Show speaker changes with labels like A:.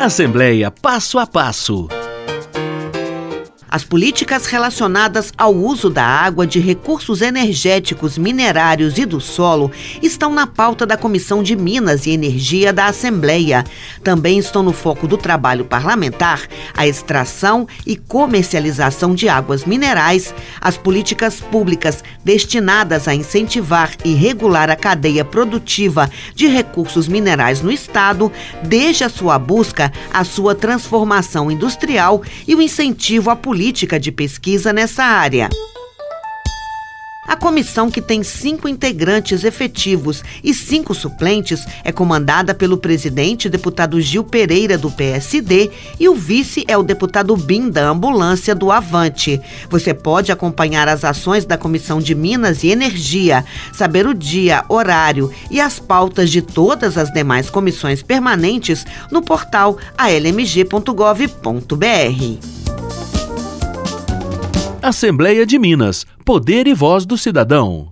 A: Assembleia Passo a Passo.
B: As políticas relacionadas ao uso da água, de recursos energéticos, minerários e do solo estão na pauta da Comissão de Minas e Energia da Assembleia. Também estão no foco do trabalho parlamentar a extração e comercialização de águas minerais, as políticas públicas destinadas a incentivar e regular a cadeia produtiva de recursos minerais no Estado, desde a sua busca, a sua transformação industrial e o incentivo à política política de pesquisa nessa área. A comissão, que tem cinco integrantes efetivos e cinco suplentes, é comandada pelo presidente, deputado Gil Pereira, do PSD, e o vice é o deputado Bim, da Ambulância do Avante. Você pode acompanhar as ações da Comissão de Minas e Energia, saber o dia, horário e as pautas de todas as demais comissões permanentes no portal almg.gov.br.
A: Assembleia de Minas. Poder e voz do cidadão.